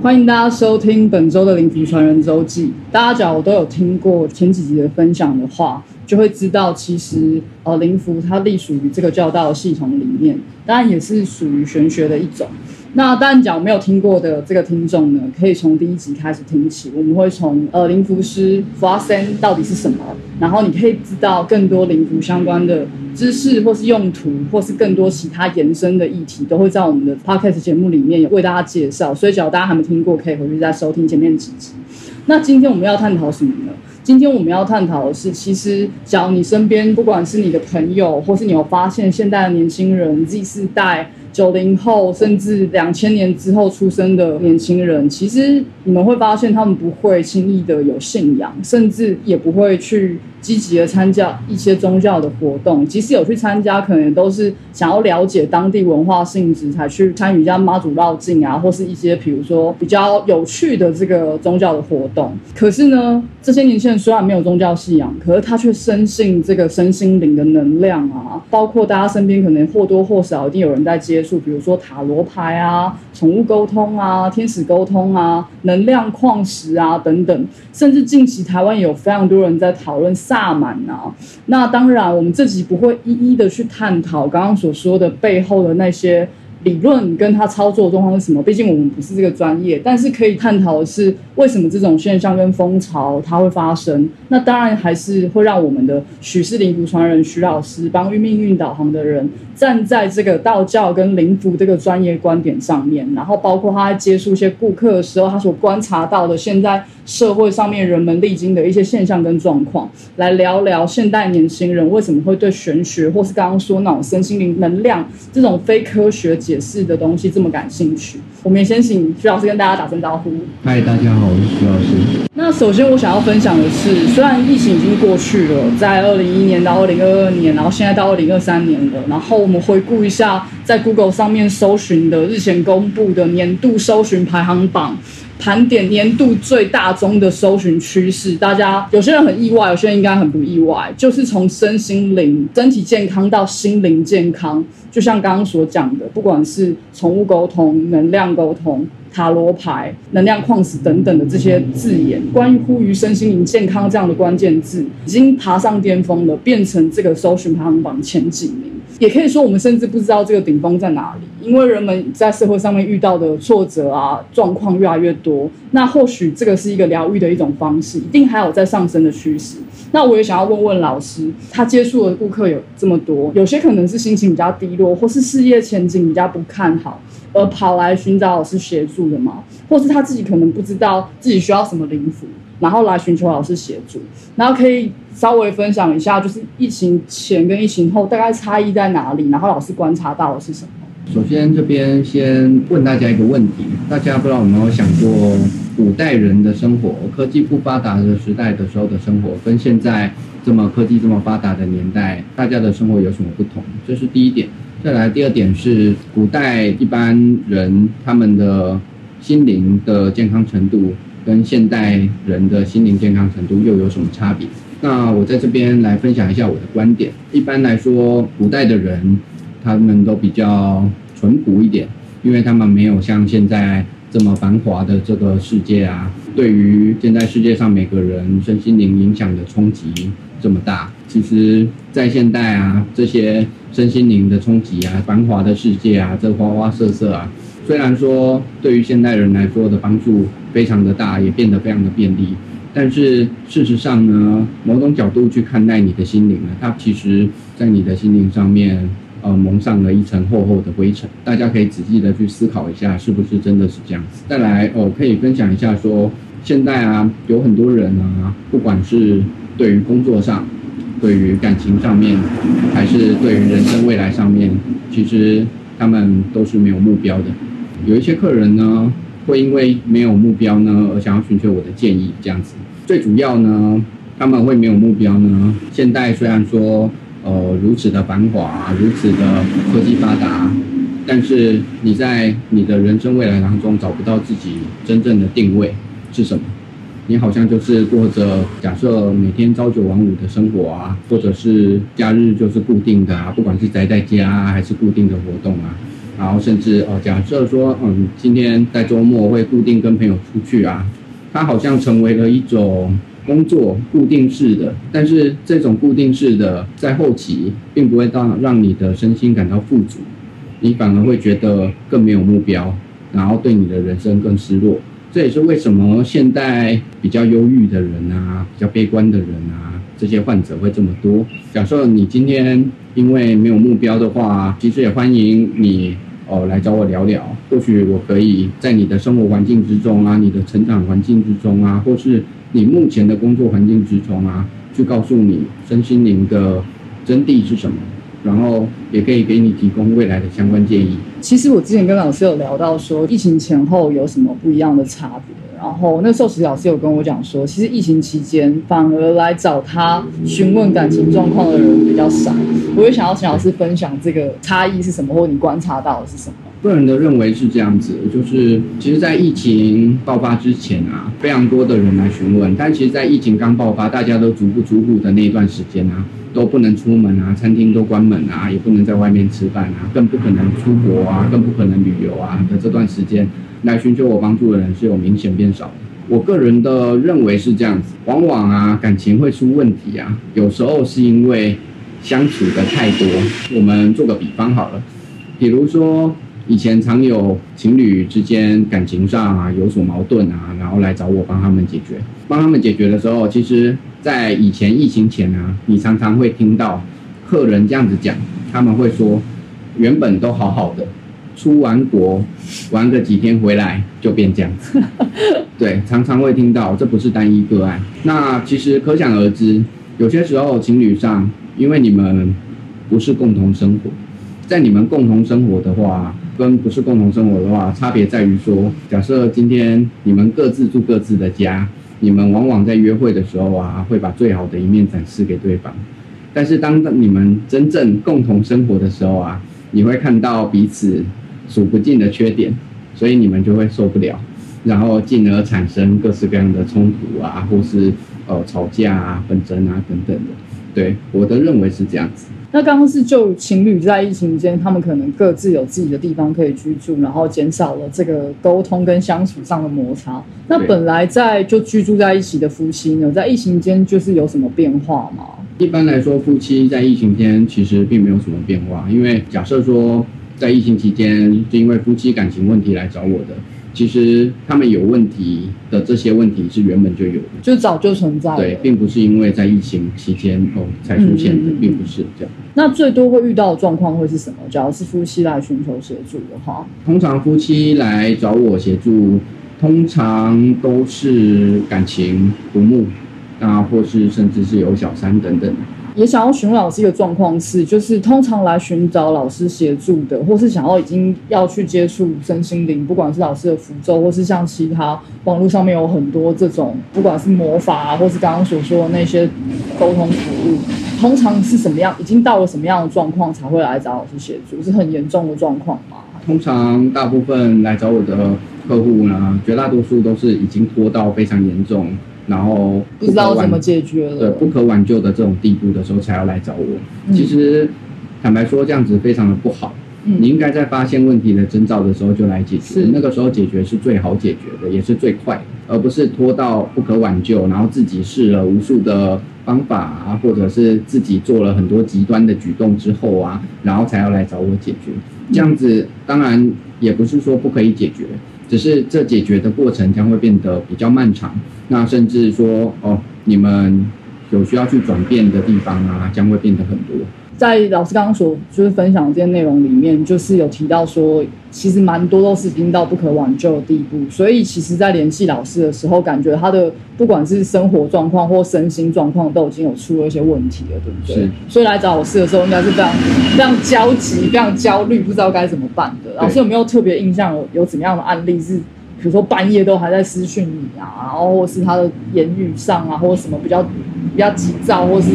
欢迎大家收听本周的灵符传人周记。大家假如都有听过前几集的分享的话，就会知道其实呃灵符它隶属于这个教道系统里面，当然也是属于玄学的一种。那当然讲没有听过的这个听众呢，可以从第一集开始听起。我们会从呃灵符师佛阿森到底是什么，然后你可以知道更多灵符相关的知识，或是用途，或是更多其他延伸的议题，都会在我们的 podcast 节目里面为大家介绍。所以，只要大家还没听过，可以回去再收听前面几集。那今天我们要探讨什么呢？今天我们要探讨的是，其实，假如你身边不管是你的朋友，或是你有发现现代的年轻人 Z 世代。九零后甚至两千年之后出生的年轻人，其实你们会发现，他们不会轻易的有信仰，甚至也不会去。积极的参加一些宗教的活动，即使有去参加，可能都是想要了解当地文化性质才去参与一下妈祖绕境啊，或是一些比如说比较有趣的这个宗教的活动。可是呢，这些年轻人虽然没有宗教信仰，可是他却深信这个身心灵的能量啊，包括大家身边可能或多或少一定有人在接触，比如说塔罗牌啊、宠物沟通啊、天使沟通啊、能量矿石啊等等，甚至近期台湾有非常多人在讨论。萨满啊，那当然，我们这集不会一一的去探讨刚刚所说的背后的那些。理论跟他操作状况是什么？毕竟我们不是这个专业，但是可以探讨的是为什么这种现象跟风潮它会发生。那当然还是会让我们的许氏灵符传人徐老师帮命运导航的人站在这个道教跟灵符这个专业观点上面，然后包括他在接触一些顾客的时候，他所观察到的现在社会上面人们历经的一些现象跟状况，来聊聊现代年轻人为什么会对玄学或是刚刚说那种身心灵能量这种非科学。解释的东西这么感兴趣，我们也先请徐老师跟大家打声招呼。嗨，大家好，我是徐老师。那首先我想要分享的是，虽然疫情已经过去了，在二零一一年到二零二二年，然后现在到二零二三年了，然后我们回顾一下在 Google 上面搜寻的日前公布的年度搜寻排行榜。盘点年度最大宗的搜寻趋势，大家有些人很意外，有些人应该很不意外，就是从身心灵、身体健康到心灵健康，就像刚刚所讲的，不管是宠物沟通、能量沟通、塔罗牌、能量矿石等等的这些字眼，关于呼吁身心灵健康这样的关键字，已经爬上巅峰了，变成这个搜寻排行榜前几名。也可以说，我们甚至不知道这个顶峰在哪里，因为人们在社会上面遇到的挫折啊、状况越来越多。那或许这个是一个疗愈的一种方式，一定还有在上升的趋势。那我也想要问问老师，他接触的顾客有这么多，有些可能是心情比较低落，或是事业前景比较不看好，而跑来寻找老师协助的吗？或是他自己可能不知道自己需要什么灵符，然后来寻求老师协助，然后可以。稍微分享一下，就是疫情前跟疫情后大概差异在哪里？然后老师观察到的是什么？首先，这边先问大家一个问题：大家不知道有没有想过，古代人的生活，科技不发达的时代的时候的生活，跟现在这么科技这么发达的年代，大家的生活有什么不同？这是第一点。再来，第二点是，古代一般人他们的心灵的健康程度，跟现代人的心灵健康程度又有什么差别？那我在这边来分享一下我的观点。一般来说，古代的人他们都比较淳朴一点，因为他们没有像现在这么繁华的这个世界啊，对于现在世界上每个人身心灵影响的冲击这么大。其实，在现代啊，这些身心灵的冲击啊，繁华的世界啊，这花花色色啊，虽然说对于现代人来说的帮助非常的大，也变得非常的便利。但是事实上呢，某种角度去看待你的心灵呢，它其实在你的心灵上面，呃，蒙上了一层厚厚的灰尘。大家可以仔细的去思考一下，是不是真的是这样子？再来，哦，可以分享一下说，现在啊，有很多人啊，不管是对于工作上，对于感情上面，还是对于人生未来上面，其实他们都是没有目标的。有一些客人呢。会因为没有目标呢，而想要寻求我的建议，这样子。最主要呢，他们会没有目标呢。现代虽然说，呃，如此的繁华，如此的科技发达，但是你在你的人生未来当中找不到自己真正的定位是什么？你好像就是过着假设每天朝九晚五的生活啊，或者是假日就是固定的啊，不管是宅在家啊还是固定的活动啊。然后甚至呃，假设说，嗯，今天在周末会固定跟朋友出去啊，它好像成为了一种工作固定式的，但是这种固定式的在后期并不会到让你的身心感到富足，你反而会觉得更没有目标，然后对你的人生更失落。这也是为什么现在比较忧郁的人啊，比较悲观的人啊，这些患者会这么多。假设你今天因为没有目标的话，其实也欢迎你。哦，来找我聊聊，或许我可以在你的生活环境之中啊，你的成长环境之中啊，或是你目前的工作环境之中啊，去告诉你身心灵的真谛是什么，然后也可以给你提供未来的相关建议。其实我之前跟老师有聊到说，疫情前后有什么不一样的差别。然后那时候，其实老师有跟我讲说，其实疫情期间反而来找他询问感情状况的人比较少。我也想要请老师分享这个差异是什么，或你观察到的是什么？个人的认为是这样子，就是其实，在疫情爆发之前啊，非常多的人来询问，但其实，在疫情刚爆发，大家都足不出户的那一段时间啊，都不能出门啊，餐厅都关门啊，也不能在外面吃饭啊，更不可能出国啊，更不可能旅游啊的这段时间。来寻求我帮助的人是有明显变少的。我个人的认为是这样子，往往啊感情会出问题啊，有时候是因为相处的太多。我们做个比方好了，比如说以前常有情侣之间感情上啊有所矛盾啊，然后来找我帮他们解决。帮他们解决的时候，其实在以前疫情前啊，你常常会听到客人这样子讲，他们会说原本都好好的。出完国玩个几天回来就变这样子，对，常常会听到，这不是单一个案。那其实可想而知，有些时候情侣上，因为你们不是共同生活，在你们共同生活的话，跟不是共同生活的话，差别在于说，假设今天你们各自住各自的家，你们往往在约会的时候啊，会把最好的一面展示给对方，但是当你们真正共同生活的时候啊，你会看到彼此。数不尽的缺点，所以你们就会受不了，然后进而产生各式各样的冲突啊，或是呃吵架啊、纷争啊等等的。对，我的认为是这样子。那刚刚是就情侣在疫情间，他们可能各自有自己的地方可以居住，然后减少了这个沟通跟相处上的摩擦。那本来在就居住在一起的夫妻呢，在疫情间就是有什么变化吗？一般来说，夫妻在疫情间其实并没有什么变化，因为假设说。在疫情期间，是因为夫妻感情问题来找我的。其实他们有问题的这些问题是原本就有的，就早就存在。对，并不是因为在疫情期间哦才出现的，并不是这样。那最多会遇到的状况会是什么？只要是夫妻来寻求协助的话，通常夫妻来找我协助，通常都是感情不睦，啊，或是甚至是有小三等等。也想要询问老师一个状况是，就是通常来寻找老师协助的，或是想要已经要去接触身心灵，不管是老师的符咒，或是像其他网络上面有很多这种，不管是魔法，或是刚刚所说的那些沟通服务，通常是什么样？已经到了什么样的状况才会来找老师协助？是很严重的状况吗？通常大部分来找我的客户呢，绝大多数都是已经拖到非常严重。然后不知道怎么解决了，对不可挽救的这种地步的时候才要来找我。其实坦白说，这样子非常的不好。你应该在发现问题的征兆的时候就来解决，那个时候解决是最好解决的，也是最快，而不是拖到不可挽救，然后自己试了无数的方法啊，或者是自己做了很多极端的举动之后啊，然后才要来找我解决。这样子当然也不是说不可以解决。只是这解决的过程将会变得比较漫长，那甚至说哦，你们有需要去转变的地方啊，将会变得很多。在老师刚刚所就是分享这些内容里面，就是有提到说，其实蛮多都是已经到不可挽救的地步。所以，其实，在联系老师的时候，感觉他的不管是生活状况或身心状况，都已经有出了一些问题了，对不对？是。所以来找老师的时候，应该是非常非常焦急、非常焦虑，不知道该怎么办的。老师有没有特别印象？有有怎么样的案例是？比如说半夜都还在私讯你啊，然后或是他的言语上啊，或者什么比较比较急躁，或是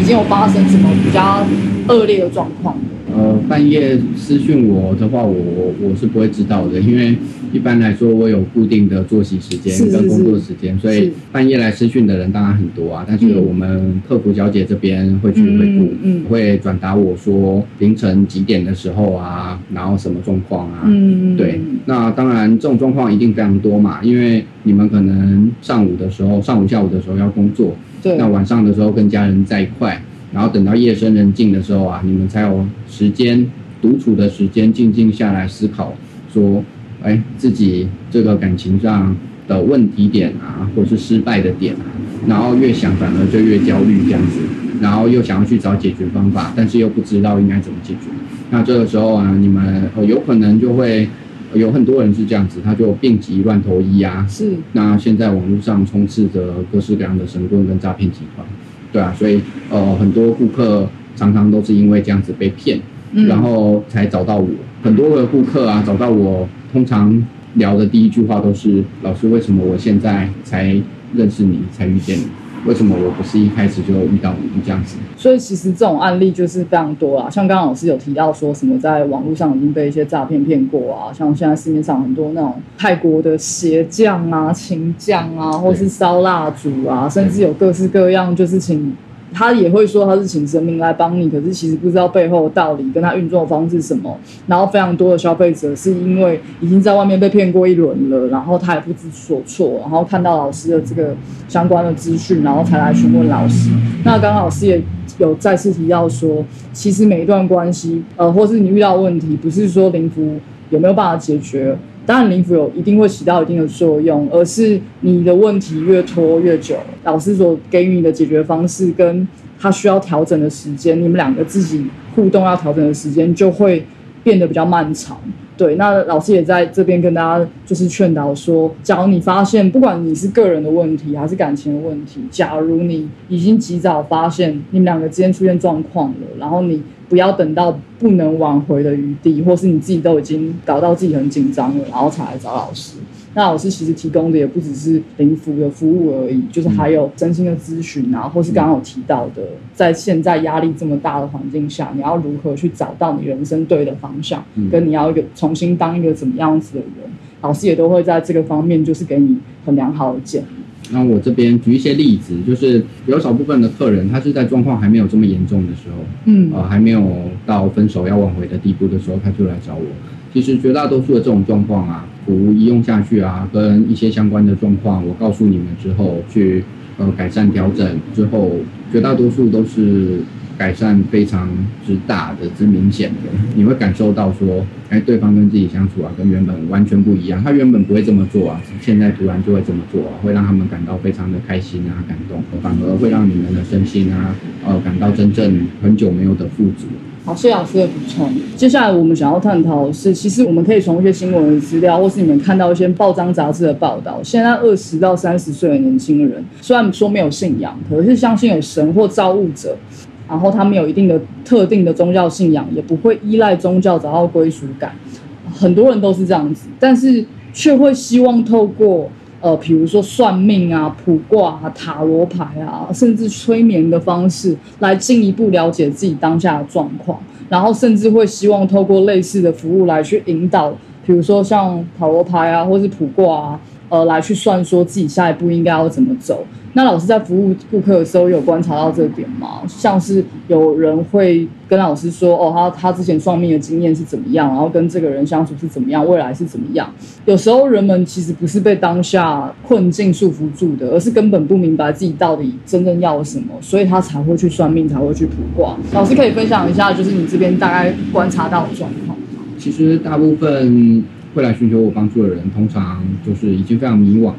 已经有发生什么比较恶劣的状况。呃，半夜私讯我的话，我我是不会知道的，因为一般来说我有固定的作息时间跟工作时间，所以半夜来私讯的人当然很多啊。但是嗯我们客服小姐这边会去回复会转达我说凌晨几点的时候啊，然后什么状况啊，嗯，对，那当然这种状况一定非常多嘛，因为你们可能上午的时候、上午下午的时候要工作，对，那晚上的时候跟家人在一块，然后等到夜深人静的时候啊，你们才有时间独处的时间，静静下来思考，说，哎，自己这个感情上的问题点啊，或是失败的点啊，然后越想反而就越焦虑这样子，然后又想要去找解决方法，但是又不知道应该怎么解决。那这个时候啊，你们呃有可能就会呃有很多人是这样子，他就病急乱投医啊，是。那现在网络上充斥着各式各样的神棍跟诈骗集团，对啊，所以呃很多顾客常常都是因为这样子被骗，嗯然后才找到我。很多的顾客啊找到我，通常聊的第一句话都是：老师，为什么我现在才认识你，才遇见你？为什么我不是一开始就遇到你这样子？所以其实这种案例就是非常多啦，像刚刚老师有提到说什么在网络上已经被一些诈骗骗过啊，像现在市面上很多那种泰国的鞋匠啊、琴匠啊，或是烧蜡烛啊，甚至有各式各样，就是请他也会说他是请神明来帮你，可是其实不知道背后的道理跟他运作方式什么。然后非常多的消费者是因为已经在外面被骗过一轮了，然后他也不知所措，然后看到老师的这个相关的资讯，然后才来询问老师。那刚刚老师也有再次提到说，其实每一段关系，呃，或是你遇到问题，不是说灵符有没有办法解决。当然，灵符有一定会起到一定的作用，而是你的问题越拖越久，老师所给予你的解决方式跟他需要调整的时间，你们两个自己互动要调整的时间就会变得比较漫长。对，那老师也在这边跟大家就是劝导说，假如你发现不管你是个人的问题还是感情的问题，假如你已经及早发现你们两个之间出现状况了，然后你不要等到不能挽回的余地，或是你自己都已经搞到自己很紧张了，然后才来找老师。那老师其实提供的也不只是灵符的服务而已，就是还有真心的咨询啊，或是刚刚有提到的，在现在压力这么大的环境下，你要如何去找到你人生对的方向，嗯跟你要一个重新当一个怎么样子的人，老师也都会在这个方面就是给你很良好的建议。那我这边举一些例子，就是有少部分的客人，他是在状况还没有这么严重的时候，嗯呃，还没有到分手要挽回的地步的时候，他就来找我。其实绝大多数的这种状况啊，服务一用下去啊，跟一些相关的状况，我告诉你们之后，去呃改善调整之后，绝大多数都是改善非常之大的、之明显的。你会感受到说，哎，对方跟自己相处啊，跟原本完全不一样。他原本不会这么做啊，现在突然就会这么做啊，会让他们感到非常的开心啊、感动，反而会让你们的身心啊，呃，感到真正很久没有的富足。好，谢谢老师的补充。接下来我们想要探讨的是，其实我们可以从一些新闻的资料，或是你们看到一些报章杂志的报道，现在二十到三十岁的年轻人，虽然说没有信仰，可是相信有神或造物者，然后他们有一定的特定的宗教信仰，也不会依赖宗教找到归属感。很多人都是这样子，但是却会希望透过呃，比如说算命啊、卜卦啊、塔罗牌啊，甚至催眠的方式，来进一步了解自己当下的状况，然后甚至会希望透过类似的服务来去引导，比如说像塔罗牌啊，或是卜卦啊，呃，来去算说自己下一步应该要怎么走。那老师在服务顾客的时候有观察到这点吗？像是有人会跟老师说，哦，他他之前算命的经验是怎么样，然后跟这个人相处是怎么样，未来是怎么样。有时候人们其实不是被当下困境束缚住的，而是根本不明白自己到底真正要什么，所以他才会去算命，才会去卜卦。老师可以分享一下，就是你这边大概观察到的状况吗？其实大部分会来寻求我帮助的人，通常就是已经非常迷惘。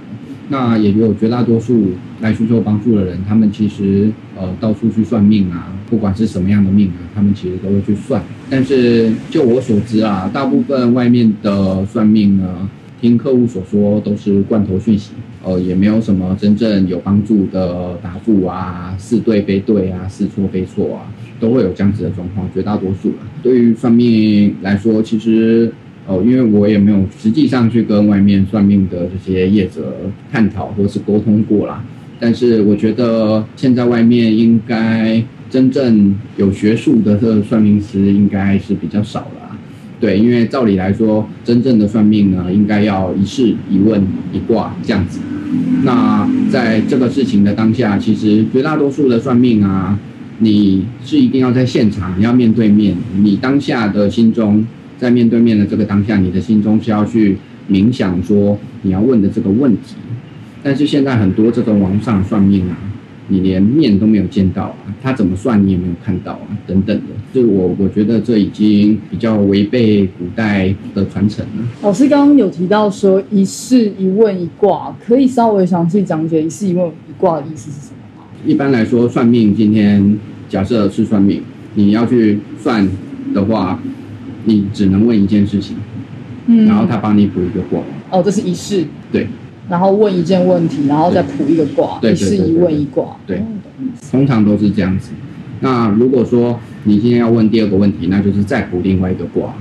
那也有绝大多数来寻求帮助的人，他们其实呃到处去算命啊，不管是什么样的命啊，他们其实都会去算。但是就我所知啊，大部分外面的算命呢，听客户所说都是罐头讯息，呃，也没有什么真正有帮助的答复啊，是对非对啊，是错非错啊，都会有这样子的状况，绝大多数啊。对于算命来说，其实哦，因为我也没有实际上去跟外面算命的这些业者探讨或是沟通过啦。但是我觉得现在外面应该真正有学术的这算命师应该是比较少了。对，因为照理来说，真正的算命呢，应该要一事一问一卦这样子。那在这个事情的当下，其实绝大多数的算命啊，你是一定要在现场，你要面对面，你当下的心中，在面对面的这个当下，你的心中是要去冥想说你要问的这个问题。但是现在很多这种网上算命啊，你连面都没有见到啊，他怎么算你也没有看到啊，等等的，就我我觉得这已经比较违背古代的传承了。老师刚刚有提到说一事一问一卦，可以稍微详细讲解一事一问一卦的意思是什么吗？一般来说，算命今天假设是算命，你要去算的话，你只能问一件事情，嗯。然后他帮你卜一个卦。哦，这是一式，对，然后问一件问题，然后再卜一个卦，对一式一问一卦，对。通常都是这样子。那如果说你今天要问第二个问题，那就是再卜另外一个卦，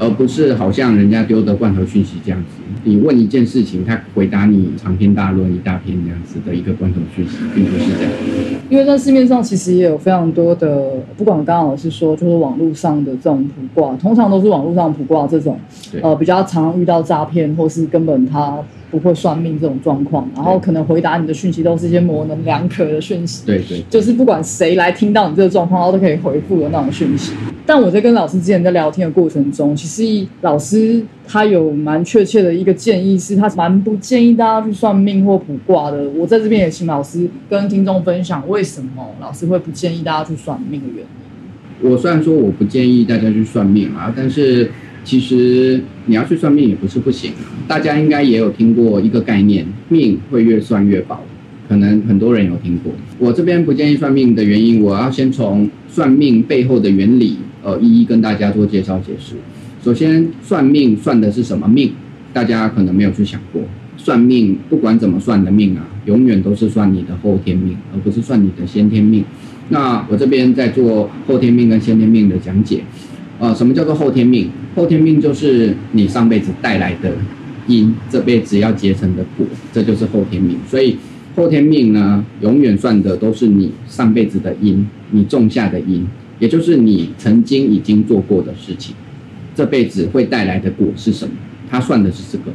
而不是好像人家丢的罐头讯息这样子。你问一件事情，他回答你长篇大论一大篇这样子的一个罐头讯息，并不是这样。因为在市面上其实也有非常多的，不管刚刚老师说，就是网络上的这种卜卦，通常都是网络上卜卦这种，呃，比较常遇到诈骗，或是根本他不会算命这种状况，然后可能回答你的讯息都是一些模棱两可的讯息，对对就是不管谁来听到你这个状况，他都可以回复的那种讯息。但我在跟老师之前在聊天的过程中，其实老师他有蛮确切的一个建议，是他蛮不建议大家去算命或卜卦的。我在这边也请老师跟听众分享，为什么老师会不建议大家去算命的原因。我虽然说我不建议大家去算命啊，但是其实你要去算命也不是不行啊。大家应该也有听过一个概念，命会越算越薄，可能很多人有听过。我这边不建议算命的原因，我要先从算命背后的原理，呃，一一跟大家做介绍解释。首先，算命算的是什么命？大家可能没有去想过。算命不管怎么算的命啊，永远都是算你的后天命，而不是算你的先天命。那我这边在做后天命跟先天命的讲解。呃，什么叫做后天命？后天命就是你上辈子带来的因，这辈子要结成的果，这就是后天命。所以后天命呢，永远算的都是你上辈子的因，你种下的因，也就是你曾经已经做过的事情，这辈子会带来的果是什么？它算的是这个。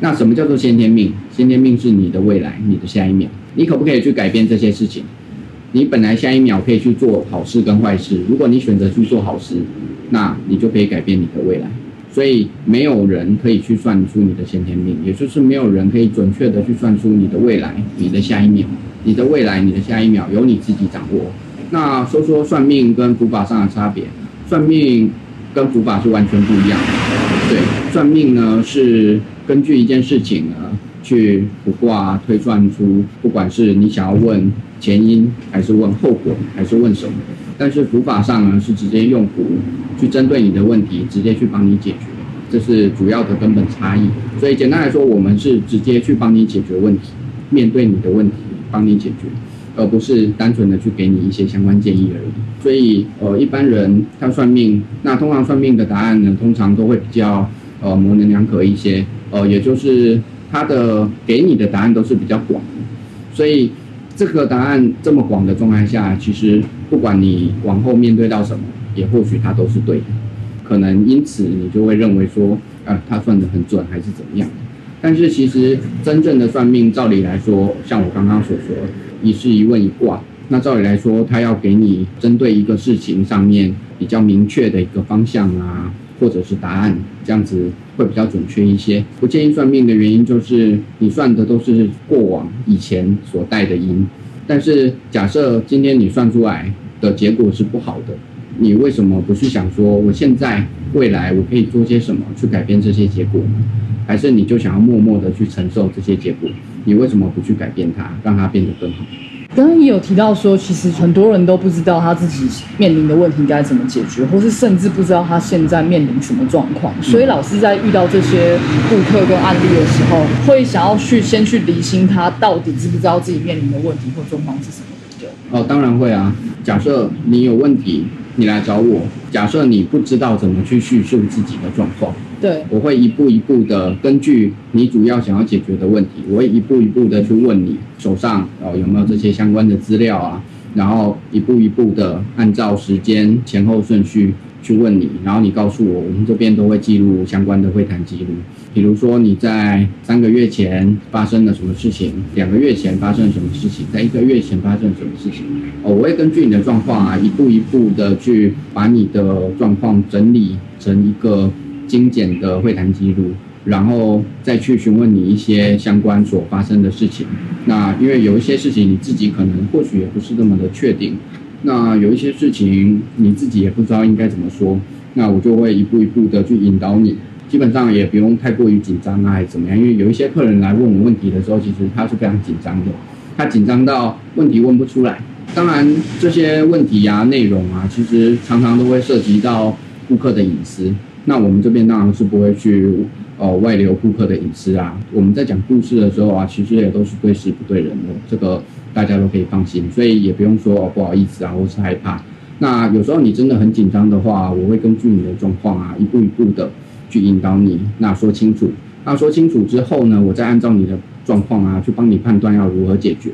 那什么叫做先天命？先天命是你的未来，你的下一秒，你可不可以去改变这些事情？你本来下一秒可以去做好事跟坏事，如果你选择去做好事，那你就可以改变你的未来。所以没有人可以去算出你的先天命，也就是没有人可以准确的去算出你的未来、你的下一秒、你的未来、你的下一秒由你自己掌握。那说说算命跟卜法上的差别，算命跟卜法是完全不一样的。对，算命呢是根据一件事情呢去卜卦推算出，不管是你想要问前因，还是问后果，还是问什么。但是卜法上呢是直接用卜去针对你的问题，直接去帮你解决，这是主要的根本差异。所以简单来说，我们是直接去帮你解决问题，面对你的问题，帮你解决。而不是单纯的去给你一些相关建议而已。所以，呃，一般人他算命，那通常算命的答案呢，通常都会比较呃模棱两可一些，呃，也就是他的给你的答案都是比较广的。所以，这个答案这么广的状态下，其实不管你往后面对到什么，也或许它都是对的。可能因此你就会认为说，呃，他算的很准，还是怎么样？但是其实真正的算命，照理来说，像我刚刚所说，一事一问一卦，那照理来说，他要给你针对一个事情上面比较明确的一个方向啊，或者是答案，这样子会比较准确一些。不建议算命的原因就是，你算的都是过往以前所带的因，但是假设今天你算出来的结果是不好的，你为什么不去想说，我现在未来我可以做些什么去改变这些结果呢？还是你就想要默默的去承受这些结果？你为什么不去改变它，让它变得更好？刚刚也有提到说，其实很多人都不知道他自己面临的问题该怎么解决，或是甚至不知道他现在面临什么状况。所以老师在遇到这些顾客跟案例的时候，会想要去先去理清他到底知不知道自己面临的问题或状况是什么？哦，当然会啊。假设你有问题，你来找我。假设你不知道怎么去叙述自己的状况，对，我会一步一步的根据你主要想要解决的问题，我会一步一步的去问你手上哦有没有这些相关的资料啊，然后一步一步的按照时间前后顺序去问你，然后你告诉我，我们这边都会记录相关的会谈记录。比如说你在三个月前发生了什么事情，两个月前发生了什么事情，在一个月前发生了什么事情，哦，我会根据你的状况啊，一步一步的去把你的状况整理成一个精简的会谈记录。然后再去询问你一些相关所发生的事情。那因为有一些事情你自己可能或许也不是那么的确定，那有一些事情你自己也不知道应该怎么说，那我就会一步一步的去引导你。基本上也不用太过于紧张啊，还是怎么样？因为有一些客人来问我问题的时候，其实他是非常紧张的，他紧张到问题问不出来。当然这些问题呀、内容啊，其实常常都会涉及到顾客的隐私。那我们这边当然是不会去。呃，外流顾客的隐私啊，我们在讲故事的时候啊，其实也都是对事不对人的，这个大家都可以放心，所以也不用说哦不好意思啊，或是害怕。那有时候你真的很紧张的话，我会根据你的状况啊，一步一步的去引导你，那说清楚。那说清楚之后呢，我再按照你的状况啊，去帮你判断要如何解决。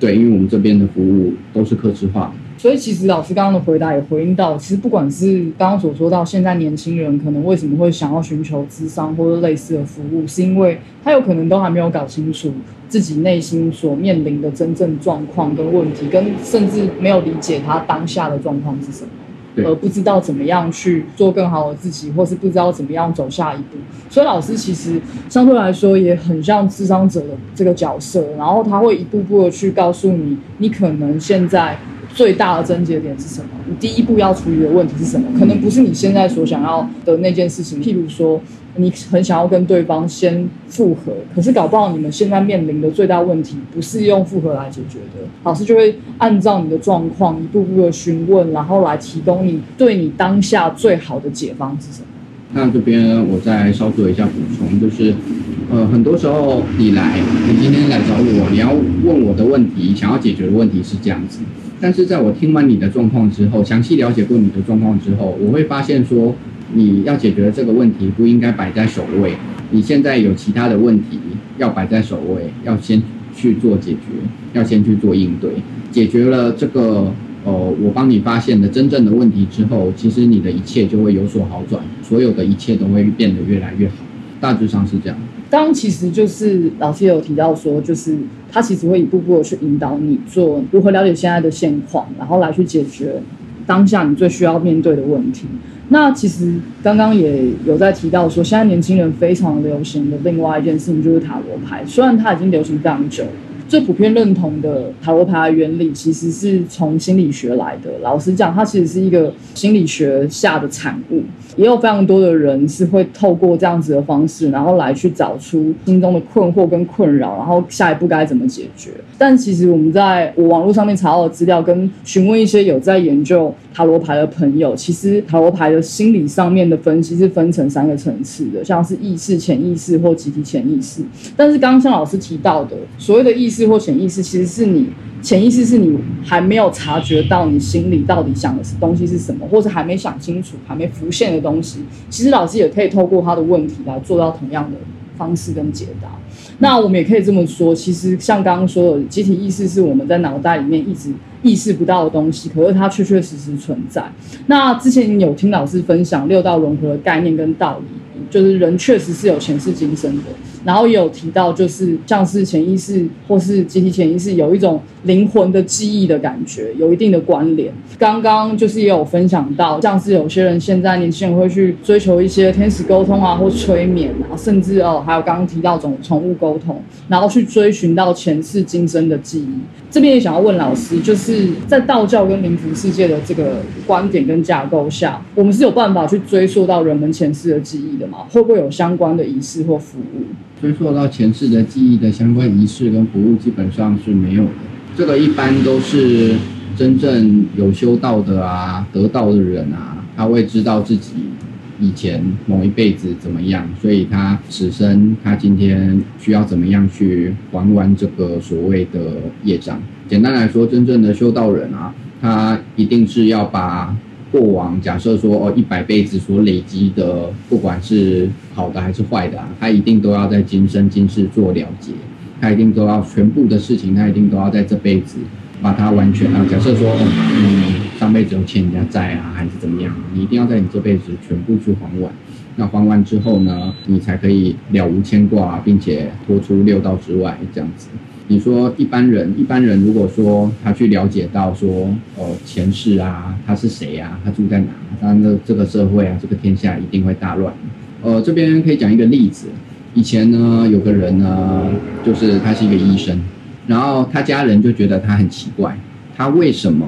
对，因为我们这边的服务都是客制化的。所以其实老师刚刚的回答也回应到，其实不管是刚刚所说到，现在年轻人可能为什么会想要寻求智商或者类似的服务，是因为他有可能都还没有搞清楚自己内心所面临的真正状况跟问题，跟甚至没有理解他当下的状况是什么，而不知道怎么样去做更好的自己，或是不知道怎么样走下一步。所以老师其实相对来说也很像智商者的这个角色，然后他会一步步的去告诉你，你可能现在。最大的症结点是什么？你第一步要处理的问题是什么？可能不是你现在所想要的那件事情。譬如说，你很想要跟对方先复合，可是搞不好你们现在面临的最大问题不是用复合来解决的。老师就会按照你的状况一步步的询问，然后来提供你对你当下最好的解方是什么。那这边我再稍做一下补充，就是，呃，很多时候你来，你今天来找我，你要问我的问题，想要解决的问题是这样子。但是在我听完你的状况之后，详细了解过你的状况之后，我会发现说，你要解决的这个问题不应该摆在首位。你现在有其他的问题要摆在首位，要先去做解决，要先去做应对。解决了这个，呃，我帮你发现的真正的问题之后，其实你的一切就会有所好转，所有的一切都会变得越来越好。大致上是这样。刚其实就是老师也有提到说，就是他其实会一步步的去引导你做如何了解现在的现况，然后来去解决当下你最需要面对的问题。那其实刚刚也有在提到说，现在年轻人非常流行的另外一件事情就是塔罗牌，虽然它已经流行非常久。最普遍认同的塔罗牌原理，其实是从心理学来的。老实讲，它其实是一个心理学下的产物。也有非常多的人是会透过这样子的方式，然后来去找出心中的困惑跟困扰，然后下一步该怎么解决。但其实我们在我网络上面查到的资料，跟询问一些有在研究塔罗牌的朋友，其实塔罗牌的心理上面的分析是分成三个层次的，像是意识、潜意识或集体潜意识。但是刚刚像老师提到的，所谓的意识或潜意识，其实是你潜意识是你还没有察觉到你心里到底想的东西是什么，或者还没想清楚、还没浮现的东西。其实老师也可以透过他的问题来做到同样的方式跟解答。那我们也可以这么说，其实像刚刚说的，集体意识是我们在脑袋里面一直意识不到的东西，可是它确确实实存在。那之前有听老师分享六道融合的概念跟道理，就是人确实是有前世今生的。然后也有提到，就是像是潜意识或是集体潜意识，有一种灵魂的记忆的感觉，有一定的关联。刚刚就是也有分享到，像是有些人现在年轻人会去追求一些天使沟通啊，或催眠啊，甚至哦还有刚刚提到种宠物沟通，然后去追寻到前世今生的记忆。这边也想要问老师，就是在道教跟灵符世界的这个观点跟架构下，我们是有办法去追溯到人们前世的记忆的吗？会不会有相关的仪式或服务？追溯到前世的记忆的相关仪式跟服务基本上是没有的，这个一般都是真正有修道的啊、得道的人啊，他会知道自己以前某一辈子怎么样，所以他此生他今天需要怎么样去还完这个所谓的业障。简单来说，真正的修道人啊，他一定是要把。过往假设说哦，一百辈子所累积的，不管是好的还是坏的，他一定都要在今生今世做了结，他一定都要全部的事情，他一定都要在这辈子把它完全啊，假设说嗯辈子有欠人家债啊，还是怎么样，你一定要在你这辈子全部去还完。那还完之后呢，你才可以了无牵挂，并且脱出六道之外这样子。你说一般人，一般人如果说他去了解到说，哦，前世啊，他是谁啊，他住在哪，他的这个社会啊，这个天下一定会大乱。呃，这边可以讲一个例子，以前呢，有个人呢，就是他是一个医生，然后他家人就觉得他很奇怪，他为什么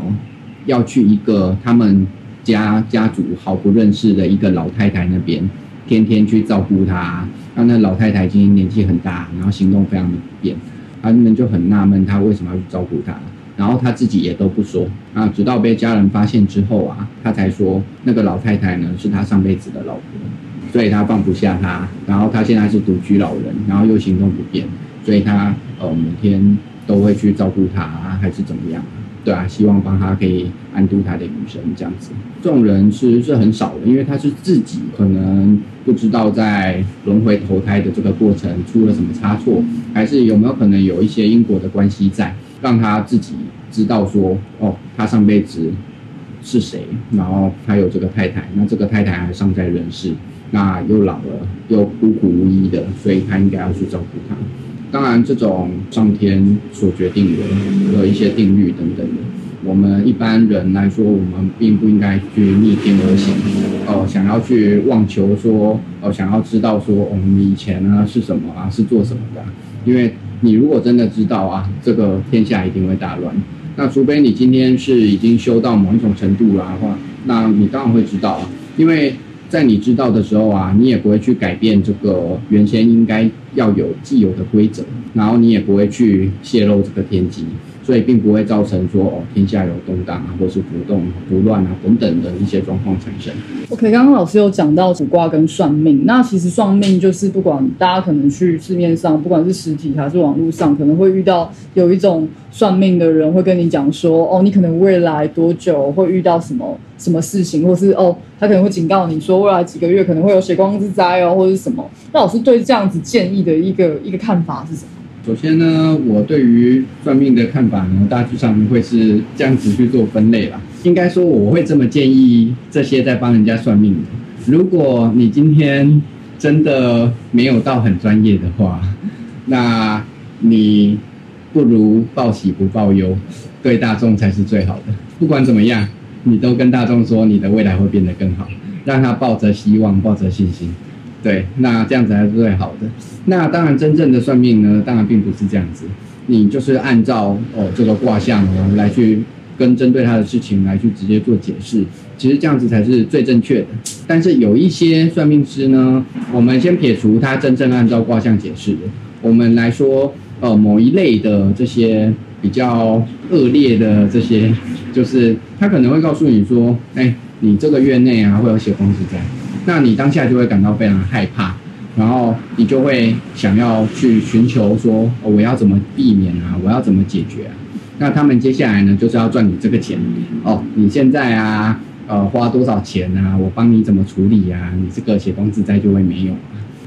要去一个他们家家族好不认识的一个老太太那边，天天去照顾她，那那老太太已经年纪很大，然后行动非常的不便。他们就很纳闷，他为什么要去照顾她？然后他自己也都不说啊，直到被家人发现之后啊，他才说那个老太太呢是他上辈子的老婆，所以他放不下她。然后他现在是独居老人，然后又行动不便，所以他呃每天都会去照顾她，还是怎么样？对啊，希望帮他可以安度他的余生这样子。这种人是是很少的，因为他是自己可能不知道在轮回投胎的这个过程出了什么差错，还是有没有可能有一些因果的关系在，让他自己知道说，哦，他上辈子是谁，然后他有这个太太，那这个太太还尚在人世，那又老了又孤苦无依的，所以他应该要去照顾她。当然，这种上天所决定的的一些定律等等的，我们一般人来说，我们并不应该去逆天而行，哦，想要去妄求说，哦，想要知道说，我们以前呢是什么啊，是做什么的？因为你如果真的知道啊，这个天下一定会大乱。那除非你今天是已经修到某一种程度了的话，那你当然会知道啊，因为。在你知道的时候啊，你也不会去改变这个原先应该要有既有的规则，然后你也不会去泄露这个天机。所以并不会造成说哦天下有动荡啊，或是浮动、不乱啊等等的一些状况产生。OK，刚刚老师有讲到卜卦跟算命，那其实算命就是不管大家可能去市面上，不管是实体还是网络上，可能会遇到有一种算命的人会跟你讲说哦，你可能未来多久会遇到什么什么事情，或是哦他可能会警告你说未来几个月可能会有血光之灾哦，或者什么。那老师对这样子建议的一个一个看法是什么？首先呢，我对于算命的看法呢，大致上会是这样子去做分类啦。应该说，我会这么建议这些在帮人家算命的：如果你今天真的没有到很专业的话，那你不如报喜不报忧，对大众才是最好的。不管怎么样，你都跟大众说你的未来会变得更好，让他抱着希望，抱着信心。对，那这样子还是最好的。那当然，真正的算命呢，当然并不是这样子。你就是按照哦这个卦象呢来去跟针对他的事情来去直接做解释，其实这样子才是最正确的。但是有一些算命师呢，我们先撇除他真正按照卦象解释的，我们来说，呃，某一类的这些比较恶劣的这些，就是他可能会告诉你说，哎，你这个月内啊会有血光之灾。那你当下就会感到非常害怕，然后你就会想要去寻求说，我要怎么避免啊？我要怎么解决啊？那他们接下来呢，就是要赚你这个钱哦。你现在啊，呃，花多少钱啊？我帮你怎么处理呀？你这个血光之灾就会没有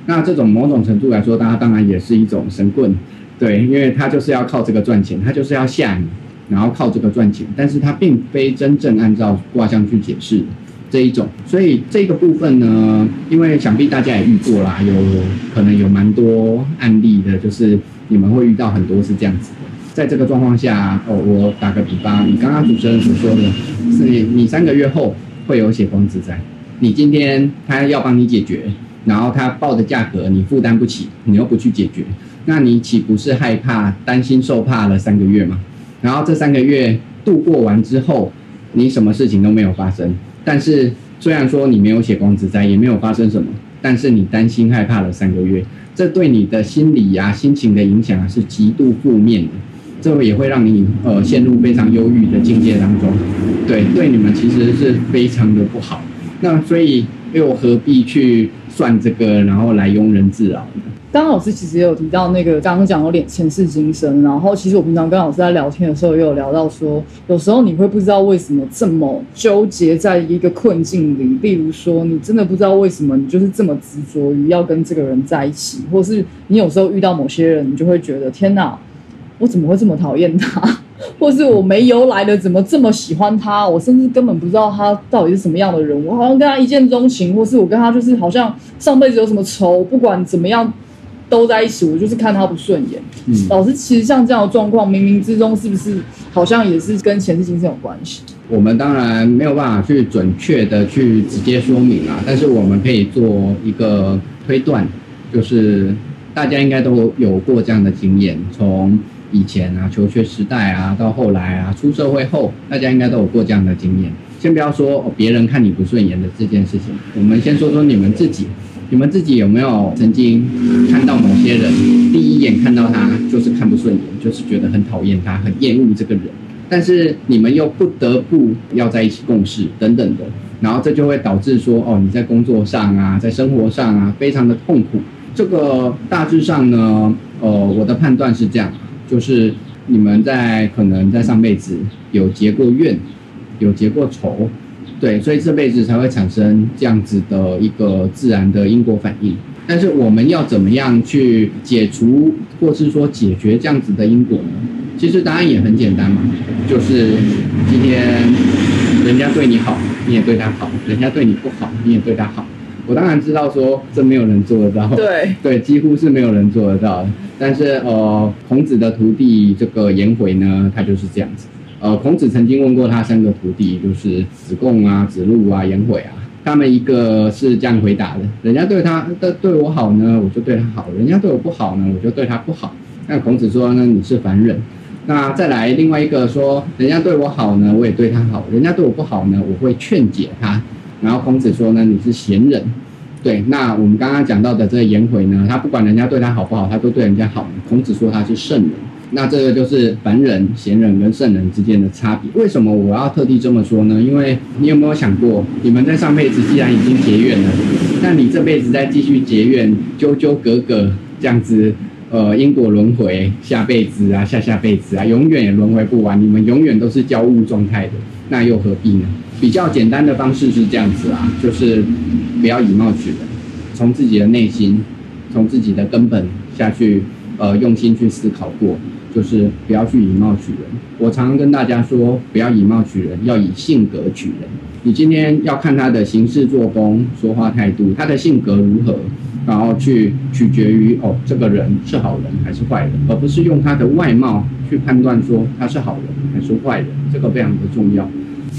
那这种某种程度来说，大家当然也是一种神棍，对，因为他就是要靠这个赚钱，他就是要吓你，然后靠这个赚钱，但是他并非真正按照卦象去解释。这一种，所以这个部分呢，因为想必大家也遇过啦，有可能有蛮多案例的，就是你们会遇到很多是这样子的。在这个状况下，哦，我打个比方，你刚刚主持人所说的，是你你三个月后会有血光之灾，你今天他要帮你解决，然后他报的价格你负担不起，你又不去解决，那你岂不是害怕、担心、受怕了三个月吗？然后这三个月度过完之后，你什么事情都没有发生。但是，虽然说你没有血光之灾，也没有发生什么，但是你担心害怕了三个月，这对你的心理呀、心情的影响是极度负面的，这个也会让你呃陷入非常忧郁的境界当中，对，对你们其实是非常的不好。那所以又何必去算这个，然后来庸人自扰呢？刚刚老师其实也有提到那个刚刚讲有点前世今生，然后其实我平常跟老师在聊天的时候也有聊到说，有时候你会不知道为什么这么纠结在一个困境里，例如说你真的不知道为什么你就是这么执着于要跟这个人在一起，或是你有时候遇到某些人，你就会觉得天哪，我怎么会这么讨厌他？或是我没由来的怎么这么喜欢他，我甚至根本不知道他到底是什么样的人，我好像跟他一见钟情，或是我跟他就是好像上辈子有什么仇，不管怎么样都在一起，我就是看他不顺眼。嗯老师，其实像这样的状况，冥冥之中是不是好像也是跟前世今生有关系？我们当然没有办法去准确的去直接说明啊，但是我们可以做一个推断，就是大家应该都有过这样的经验，从以前啊求学时代啊，到后来啊出社会后，大家应该都有过这样的经验。先不要说、别人看你不顺眼的这件事情，我们先说说你们自己，你们自己有没有曾经看到某些人，第一眼看到他就是看不顺眼，就是觉得很讨厌他，很厌恶这个人。但是你们又不得不要在一起共事等等的，然后这就会导致说，哦，你在工作上啊，在生活上啊，非常的痛苦。这个大致上呢，呃，我的判断是这样，就是你们在可能在上辈子有结过怨，有结过仇，对，所以这辈子才会产生这样子的一个自然的因果反应。但是我们要怎么样去解除，或是说解决这样子的因果呢？其实答案也很简单嘛，就是今天人家对你好，你也对他好；人家对你不好，你也对他好。我当然知道说这没有人做得到，对，对，几乎是没有人做得到。但是呃，孔子的徒弟这个颜回呢，他就是这样子。呃，孔子曾经问过他三个徒弟，就是子贡啊、子路啊、颜回啊，他们一个是这样回答的：人家对他的对我好呢，我就对他好；人家对我不好呢，我就对他不好。那孔子说呢，你是凡人。那再来另外一个说，人家对我好呢，我也对他好；人家对我不好呢，我会劝解他。然后孔子说呢，你是贤人。对，那我们刚刚讲到的这个颜回呢，他不管人家对他好不好，他都对人家好。孔子说他是圣人。那这个就是凡人、贤人跟圣人之间的差别。为什么我要特地这么说呢？因为你有没有想过，你们在上辈子既然已经结怨了，那你这辈子再继续结怨，纠纠葛葛这样子，呃，因果轮回，下辈子啊，下下辈子啊，永远也轮回不完，你们永远都是交恶状态的，那又何必呢？比较简单的方式是这样子啊，就是不要以貌取人，从自己的内心，从自己的根本下去，呃，用心去思考过，就是不要去以貌取人。我常常跟大家说，不要以貌取人，要以性格取人。你今天要看他的行事作风、说话态度，他的性格如何，然后去取决于哦，这个人是好人还是坏人，而不是用他的外貌去判断说他是好人还是坏人，这个非常的重要。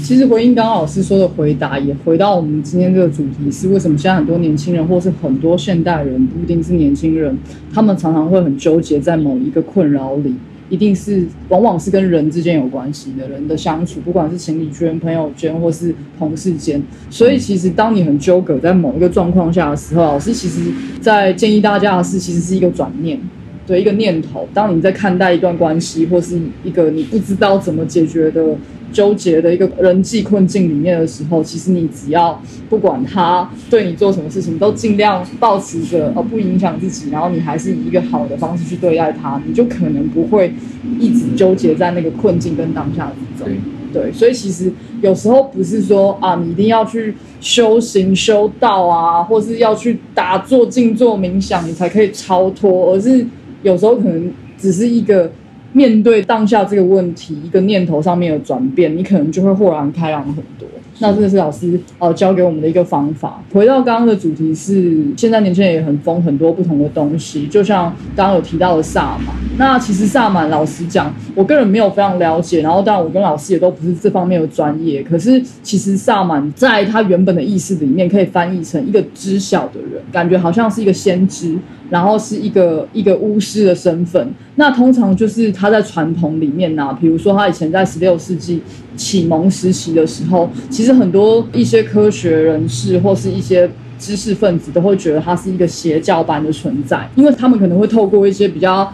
其实回应刚刚老师说的回答，也回到我们今天这个主题是为什么现在很多年轻人，或是很多现代人，不一定是年轻人，他们常常会很纠结在某一个困扰里，一定是往往是跟人之间有关系的人的相处，不管是情侣圈、朋友圈，或是同事间。所以其实当你很纠葛在某一个状况下的时候，老师其实在建议大家的是，其实是一个转念。对一个念头，当你在看待一段关系，或是一个你不知道怎么解决的纠结的一个人际困境里面的时候，其实你只要不管他对你做什么事情，都尽量保持着呃不影响自己，然后你还是以一个好的方式去对待他，你就可能不会一直纠结在那个困境跟当下之中。对，对，所以其实有时候不是说啊，你一定要去修行修道啊，或是要去打坐、静坐、冥想，你才可以超脱，而是有时候可能只是一个面对当下这个问题，一个念头上面的转变，你可能就会豁然开朗很多。那这个是老师呃教给我们的一个方法。回到刚刚的主题是，现在年轻人也很疯很多不同的东西，就像刚刚有提到的萨满。那其实萨满，老实讲，我个人没有非常了解，然后当然我跟老师也都不是这方面的专业。可是其实萨满在他原本的意思里面，可以翻译成一个知晓的人，感觉好像是一个先知，然后是一个一个巫师的身份。那通常就是他在传统里面呐、比如说他以前在十六世纪启蒙时期的时候，其实很多一些科学人士或是一些知识分子都会觉得他是一个邪教般的存在，因为他们可能会透过一些比较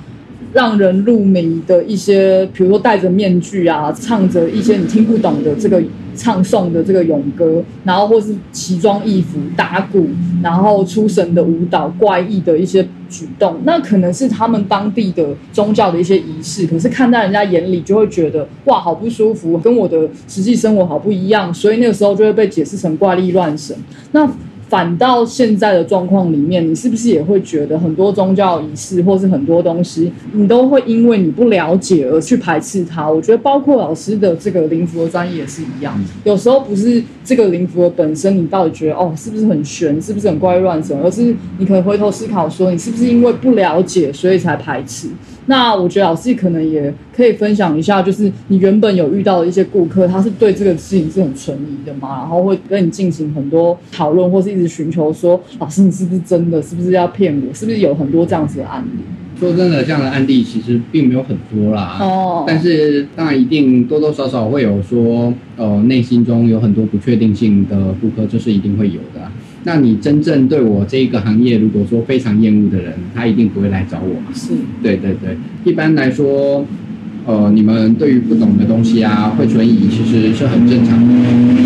让人入迷的一些，比如说戴着面具啊，唱着一些你听不懂的这个唱诵的这个咏歌，然后或是奇装异服打鼓，然后出神的舞蹈、怪异的一些举动，那可能是他们当地的宗教的一些仪式，可是看在人家眼里就会觉得哇，好不舒服，跟我的实际生活好不一样，所以那个时候就会被解释成怪力乱神。那反倒现在的状况里面，你是不是也会觉得很多宗教仪式或是很多东西，你都会因为你不了解而去排斥它？我觉得包括老师的这个灵符的专业也是一样，有时候不是这个灵符的本身，你到底觉得哦是不是很玄，是不是很怪乱什么，而是你可能回头思考说，你是不是因为不了解所以才排斥？那我觉得老师可能也可以分享一下，就是你原本有遇到的一些顾客，他是对这个事情是很存疑的嘛，然后会跟你进行很多讨论，或是一直寻求说，老师你是不是真的，是不是要骗我，是不是有很多这样子的案例？说真的，这样的案例其实并没有很多啦。哦。但是当然一定多多少少会有说，呃，内心中有很多不确定性的顾客，这是一定会有的。那你真正对我这一个行业，如果说非常厌恶的人，他一定不会来找我嘛？是，对对对。一般来说，呃，你们对于不懂的东西啊，会存疑，其实是很正常的。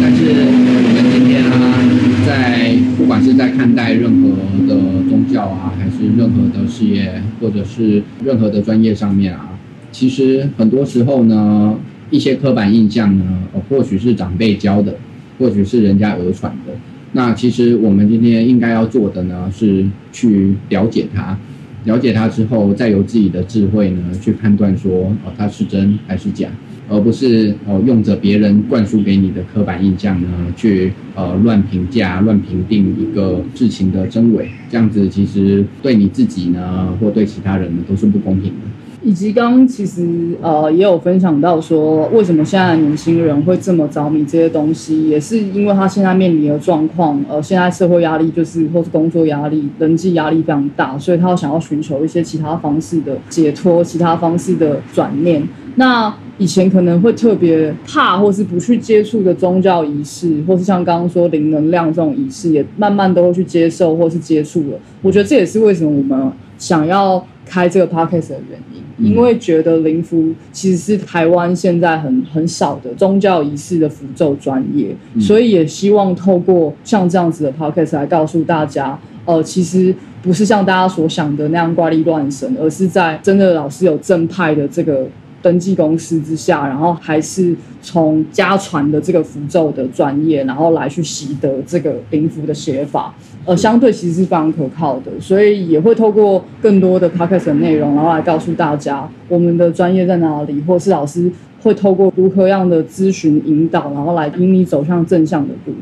但是我们今天啊，在不管是在看待任何的宗教啊，还是任何的事业，或者是任何的专业上面啊，其实很多时候呢，一些刻板印象呢，呃或许是长辈教的，或许是人家讹传的。那其实我们今天应该要做的呢，是去了解它，了解它之后，再由自己的智慧呢去判断说，哦，它是真还是假，而不是哦用着别人灌输给你的刻板印象呢，去呃乱评价、乱评定一个事情的真伪，这样子其实对你自己呢，或对其他人呢，都是不公平的。以及刚刚其实呃也有分享到说，为什么现在年轻人会这么着迷这些东西，也是因为他现在面临的状况，呃，现在社会压力就是或是工作压力、人际压力非常大，所以他想要寻求一些其他方式的解脱，其他方式的转念。那以前可能会特别怕或是不去接触的宗教仪式，或是像刚刚说灵能量这种仪式，也慢慢都会去接受或是接触了。我觉得这也是为什么我们想要开这个 podcast 的原因。因为觉得灵符其实是台湾现在很很少的宗教仪式的符咒专业，所以也希望透过像这样子的 podcast 来告诉大家，呃，其实不是像大家所想的那样怪力乱神，而是在真的老师有正派的这个。登记公司之下，然后还是从家传的这个符咒的专业，然后来去习得这个灵符的写法，呃，相对其实是非常可靠的，所以也会透过更多的 podcast 的内容，然后来告诉大家我们的专业在哪里，或是老师会透过如何样的咨询引导，然后来引你走向正向的路。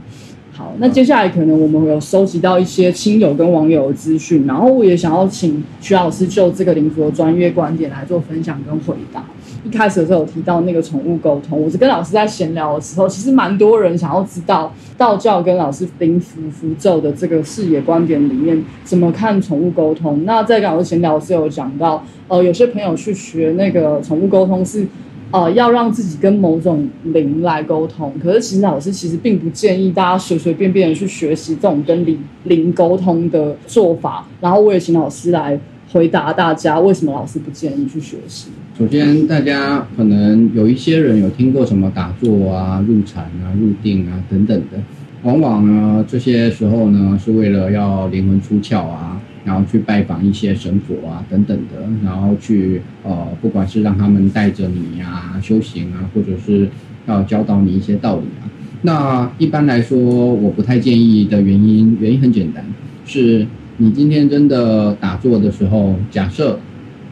好，那接下来可能我们有收集到一些亲友跟网友的资讯，然后我也想要请徐老师就这个灵符的专业观点来做分享跟回答。一开始的时候有提到那个宠物沟通，我是跟老师在闲聊的时候，其实蛮多人想要知道道教跟老师灵符符咒的这个视野观点里面怎么看宠物沟通。那在跟老师闲聊是有讲到，呃，有些朋友去学那个宠物沟通是。呃，要让自己跟某种灵来沟通，可是其实老师其实并不建议大家随随便便的去学习这种跟灵灵沟通的做法。然后我也请老师来回答大家，为什么老师不建议去学习？首先，大家可能有一些人有听过什么打坐啊、入禅啊、入定啊等等的，往往呢这些时候呢是为了要灵魂出窍啊。然后去拜访一些神佛啊，等等的，然后去呃，不管是让他们带着你呀修行啊，或者是要教导你一些道理啊。那一般来说，我不太建议的原因，原因很简单，是你今天真的打坐的时候，假设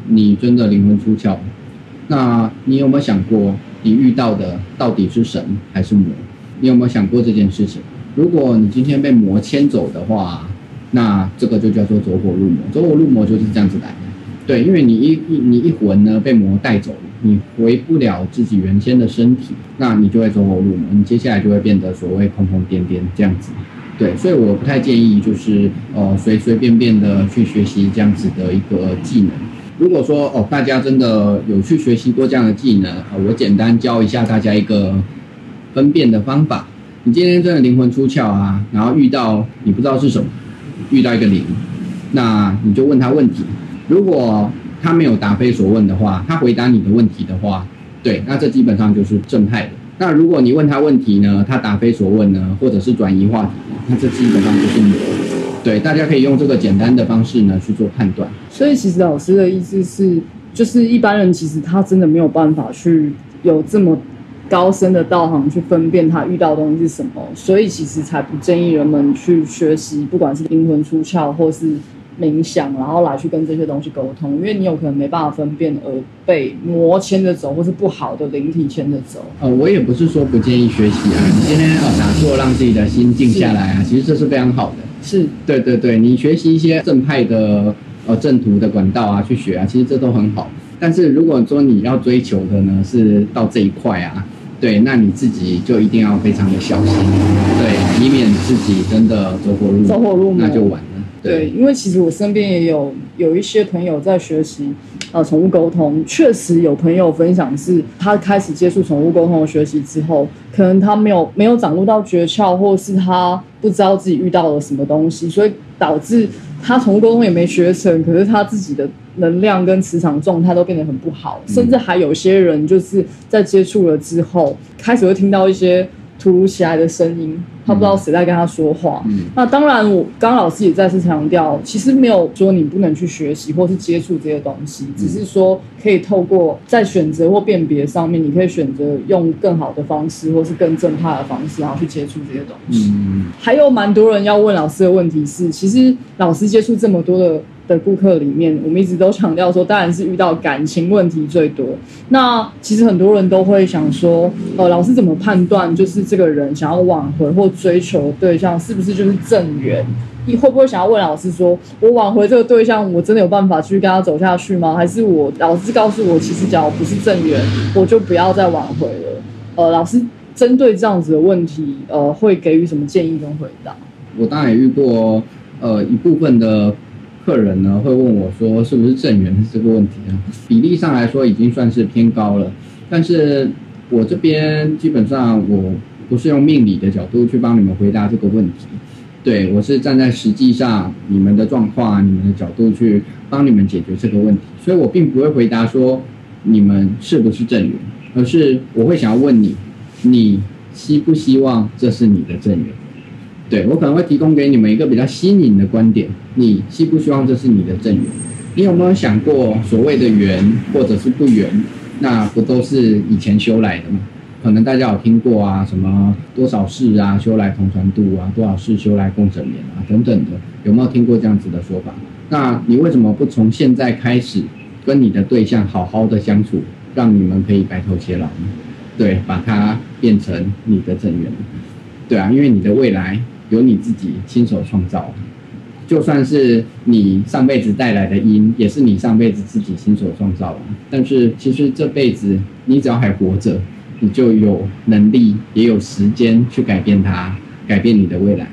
你真的灵魂出窍，那你有没有想过，你遇到的到底是神还是魔？你有没有想过这件事情？如果你今天被魔牵走的话，那这个就叫做走火入魔，走火入魔就是这样子来的。对，因为你一一你一魂呢被魔带走了，你回不了自己原先的身体，那你就会走火入魔，你接下来就会变得所谓疯疯癫癫这样子。对，所以我不太建议就是呃随随便便的去学习这样子的一个技能。如果说哦大家真的有去学习过这样的技能，我简单教一下大家一个分辨的方法。你今天真的灵魂出窍啊，然后遇到你不知道是什么。遇到一个灵，那你就问他问题。如果他没有答非所问的话，他回答你的问题的话，对，那这基本上就是正派的。那如果你问他问题呢，他答非所问呢，或者是转移话题，那这基本上就是魔。对，大家可以用这个简单的方式呢去做判断。所以其实老师的意思是，就是一般人其实他真的没有办法去有这么。高深的道行去分辨他遇到的东西是什么，所以其实才不建议人们去学习，不管是灵魂出窍或是冥想，然后来去跟这些东西沟通，因为你有可能没办法分辨而被魔牵着走，或是不好的灵体牵着走。呃，我也不是说不建议学习啊，你今天呃打坐让自己的心静下来啊，其实这是非常好的。是对对对，你学习一些正派的呃正途的管道啊，去学啊，其实这都很好。但是如果说你要追求的呢是到这一块啊，对，那你自己就一定要非常的小心，对，以免自己真的走火入走火入魔那就完了。对，因为其实我身边也有有一些朋友在学习呃宠物沟通，确实有朋友分享是，他开始接触宠物沟通的学习之后，可能他没有没有掌握到诀窍，或是他不知道自己遇到了什么东西，所以导致他宠物沟通也没学成，可是他自己的能量跟磁场状态都变得很不好，甚至还有些人就是在接触了之后，开始会听到一些突如其来的声音，他不知道谁在跟他说话。嗯那当然，我刚刚老师也再次强调，其实没有说你不能去学习或是接触这些东西，只是说可以透过在选择或辨别上面，你可以选择用更好的方式，或是更正派的方式，然后去接触这些东西。嗯，还有蛮多人要问老师的问题是，其实老师接触这么多的的顾客里面，我们一直都强调说，当然是遇到感情问题最多。那其实很多人都会想说，呃，老师怎么判断就是这个人想要挽回或追求对象是不是就是正缘？你会不会想要问老师说，我挽回这个对象，我真的有办法去跟他走下去吗？还是我老师告诉我，其实只要不是正缘，我就不要再挽回了？呃，老师针对这样子的问题，呃，会给予什么建议跟回答？我当然也遇过，呃，一部分的客人呢会问我说，是不是正缘这个问题啊？比例上来说已经算是偏高了，但是我这边基本上我不是用命理的角度去帮你们回答这个问题，对我是站在实际上你们的状况、你们的角度去帮你们解决这个问题，所以我并不会回答说你们是不是正缘，而是我会想要问你，你希不希望这是你的正缘？对我可能会提供给你们一个比较新颖的观点，你希不希望这是你的正缘？你有没有想过所谓的缘或者是不缘，那不都是以前修来的吗？可能大家有听过啊，什么多少世啊修来同船渡啊，多少世修来共枕眠啊等等的，有没有听过这样子的说法？那你为什么不从现在开始跟你的对象好好的相处，让你们可以白头偕老呢？对，把它变成你的正缘。对啊，因为你的未来由你自己亲手创造，就算是你上辈子带来的因，也是你上辈子自己亲手创造的。但是其实这辈子你只要还活着，你就有能力，也有时间去改变它，改变你的未来。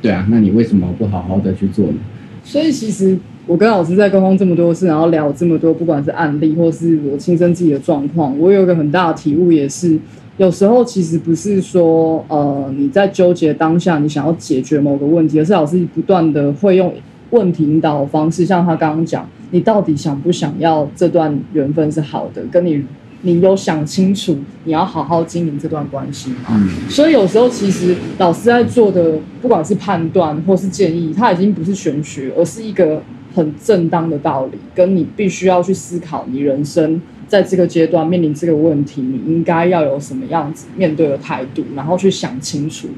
对啊，那你为什么不好好的去做呢？所以其实我跟老师在沟通这么多次，然后聊这么多，不管是案例或是我亲身自己的状况，我有一个很大的体悟，也是有时候其实不是说呃你在纠结当下你想要解决某个问题，而是老师不断的会用问题引导的方式，像他刚刚讲，你到底想不想要这段缘分是好的，跟你你有想清楚你要好好经营这段关系吗？嗯所以有时候其实老师在做的，不管是判断或是建议，它已经不是玄学，而是一个很正当的道理，跟你必须要去思考你人生在这个阶段面临这个问题，你应该要有什么样子面对的态度，然后去想清楚。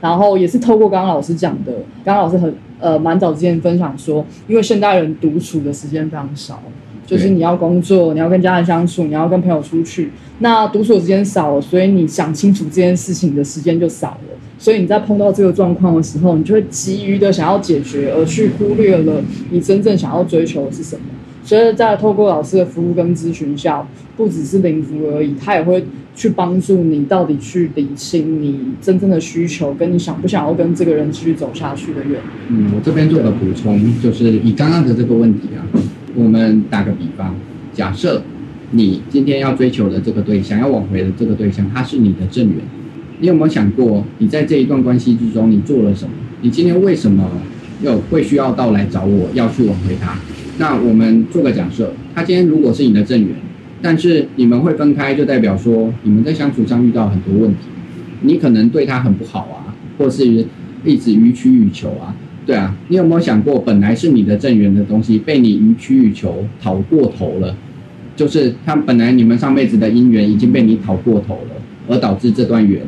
然后也是透过刚刚老师讲的，刚刚老师很呃蛮早之前分享说，因为现代人独处的时间非常少，就是你要工作，你要跟家人相处，你要跟朋友出去，那独处的时间少了，所以你想清楚这件事情的时间就少了。所以你在碰到这个状况的时候，你就会急于的想要解决，而去忽略了你真正想要追求的是什么。所以在透过老师的服务跟咨询下，不只是灵服而已，他也会去帮助你到底去理清你真正的需求，跟你想不想要跟这个人继续走下去的原因。嗯，我这边做个补充，就是以刚刚的这个问题啊，我们打个比方，假设你今天要追求的这个对象，要挽回的这个对象，他是你的正缘，你有没有想过，你在这一段关系之中，你做了什么？你今天为什么要会需要到来找我，要去挽回他？那我们做个假设，他今天如果是你的正缘，但是你们会分开，就代表说你们在相处上遇到很多问题，你可能对他很不好啊，或是一直予取予求啊，对啊，你有没有想过，本来是你的正缘的东西，被你予取予求讨过头了，就是他本来你们上辈子的姻缘已经被你讨过头了，而导致这段缘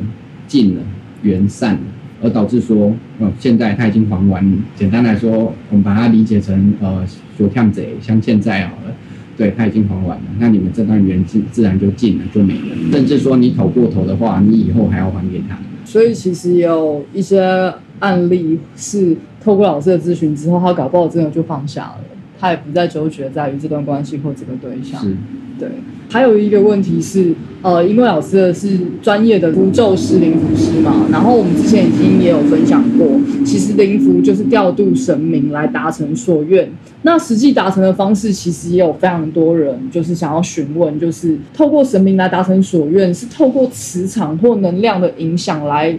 尽了，缘散了，而导致说，嗯，现在他已经还完。简单来说，我们把它理解成，呃，说看贼像现在好了，对他已经还完了，那你们这段缘自自然就尽了，就没了。甚至说你投过头的话，你以后还要还给他。所以其实有一些案例是透过老师的咨询之后，他搞不好真的就放下了，他也不再纠结在于这段关系或这个对象。是。对，还有一个问题是，呃，因为老师的是专业的符咒师、灵符师嘛，然后我们之前已经也有分享过，其实灵符就是调度神明来达成所愿。那实际达成的方式，其实也有非常多人就是想要询问，就是透过神明来达成所愿，是透过磁场或能量的影响来。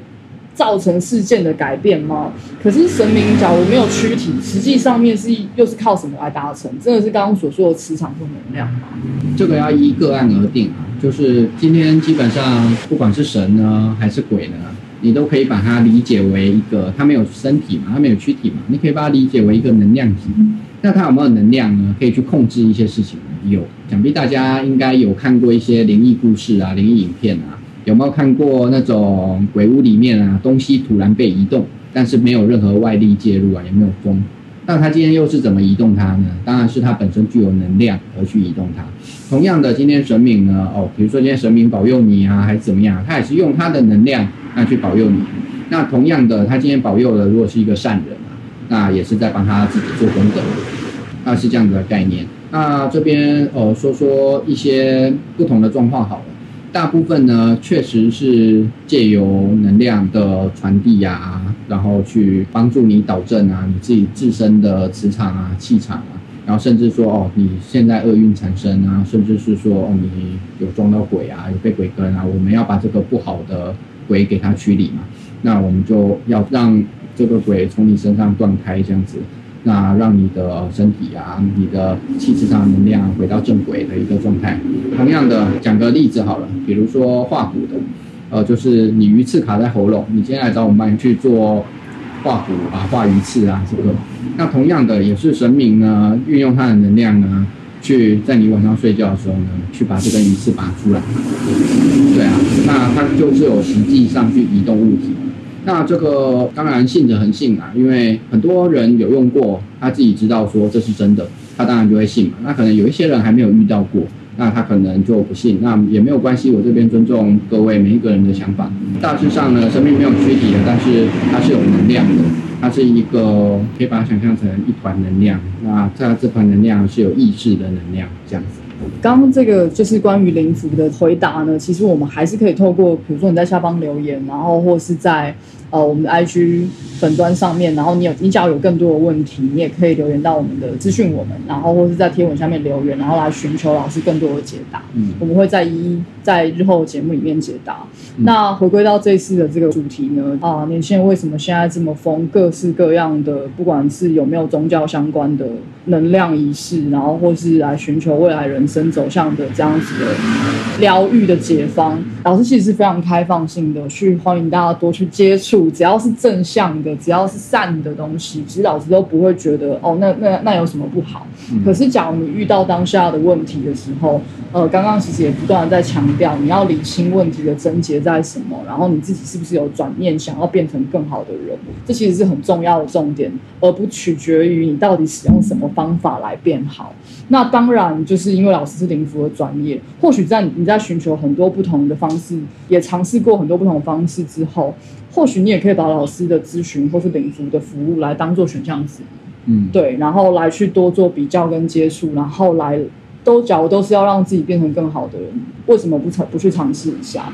造成事件的改变吗？可是神明假如没有躯体，实际上面是又是靠什么来达成？真的是刚刚所说的磁场或能量吗？这个要依个案而定啊。就是今天基本上不管是神呢还是鬼呢，你都可以把它理解为一个，它没有身体嘛，它没有躯体嘛，你可以把它理解为一个能量体。那它有没有能量呢？可以去控制一些事情？有，想必大家应该有看过一些灵异故事啊、灵异影片啊。有没有看过那种鬼屋里面啊，东西突然被移动，但是没有任何外力介入啊，也没有风，那他今天又是怎么移动它呢？当然是它本身具有能量而去移动它。同样的，今天神明呢，哦，比如说今天神明保佑你啊，还是怎么样，他也是用他的能量那去保佑你。那同样的，他今天保佑的如果是一个善人啊，那也是在帮他自己做功德，那是这样的概念。那这边哦，说说一些不同的状况好了。大部分呢，确实是借由能量的传递啊，然后去帮助你导正啊，你自己自身的磁场啊、气场啊，然后甚至说哦，你现在厄运产生啊，甚至是说哦，你有撞到鬼啊，有被鬼跟啊，我们要把这个不好的鬼给它驱离嘛，那我们就要让这个鬼从你身上断开，这样子。那让你的身体啊，你的气质上能量回到正轨的一个状态。同样的，讲个例子好了，比如说画骨的，呃，就是你鱼刺卡在喉咙，你今天来找我们帮你去做画骨啊，画鱼刺啊，这个。那同样的，也是神明呢，运用他的能量呢，去在你晚上睡觉的时候呢，去把这根鱼刺拔出来。对啊，那它就是有实际上去移动物体。那这个当然信者恒信啊，因为很多人有用过，他自己知道说这是真的，他当然就会信嘛。那可能有一些人还没有遇到过，那他可能就不信。那也没有关系，我这边尊重各位每一个人的想法。大致上呢，生命没有躯体的，但是它是有能量的，它是一个可以把它想象成一团能量。那它这团能量是有意志的能量，这样子。刚刚这个就是关于灵符的回答呢，其实我们还是可以透过，比如说你在下方留言，然后或是在。呃，我们的 IG 粉端上面，然后你有你只要有更多的问题，你也可以留言到我们的资讯我们，然后或是在贴文下面留言，然后来寻求老师更多的解答。嗯，我们会在一在日后节目里面解答。那回归到这次的这个主题呢，啊，年轻人为什么现在这么疯？各式各样的，不管是有没有宗教相关的能量仪式，然后或是来寻求未来人生走向的这样子的疗愈的解方，老师其实是非常开放性的，去欢迎大家多去接触。只要是正向的，只要是善的东西，其实老师都不会觉得哦，那那那有什么不好？可是，假如你遇到当下的问题的时候，呃，刚刚其实也不断的在强调，你要理清问题的症结在什么，然后你自己是不是有转念，想要变成更好的人？这其实是很重要的重点，而不取决于你到底使用什么方法来变好。那当然，就是因为老师是灵符的专业，或许在你在寻求很多不同的方式，也尝试过很多不同的方式之后。或许你也可以把老师的咨询或是领服的服务来当做选项之一，嗯，对，然后来去多做比较跟接触，然后来都假如都是要让自己变成更好的人，为什么不尝不去尝试一下？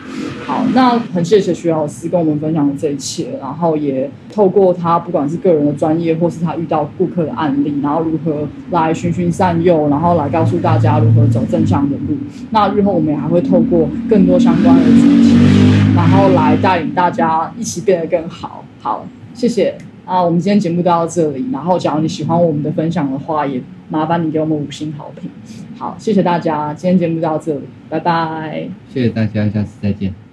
好，那很谢谢徐老师跟我们分享的这一切，然后也透过他不管是个人的专业，或是他遇到顾客的案例，然后如何来循循善诱，然后来告诉大家如何走正向的路。那日后我们也还会透过更多相关的主题。然后来带领大家一起变得更好。好，谢谢啊！我们今天节目就到这里。然后，假如你喜欢我们的分享的话，也麻烦你给我们五星好评。好，谢谢大家，今天节目就到这里，拜拜。谢谢大家，下次再见。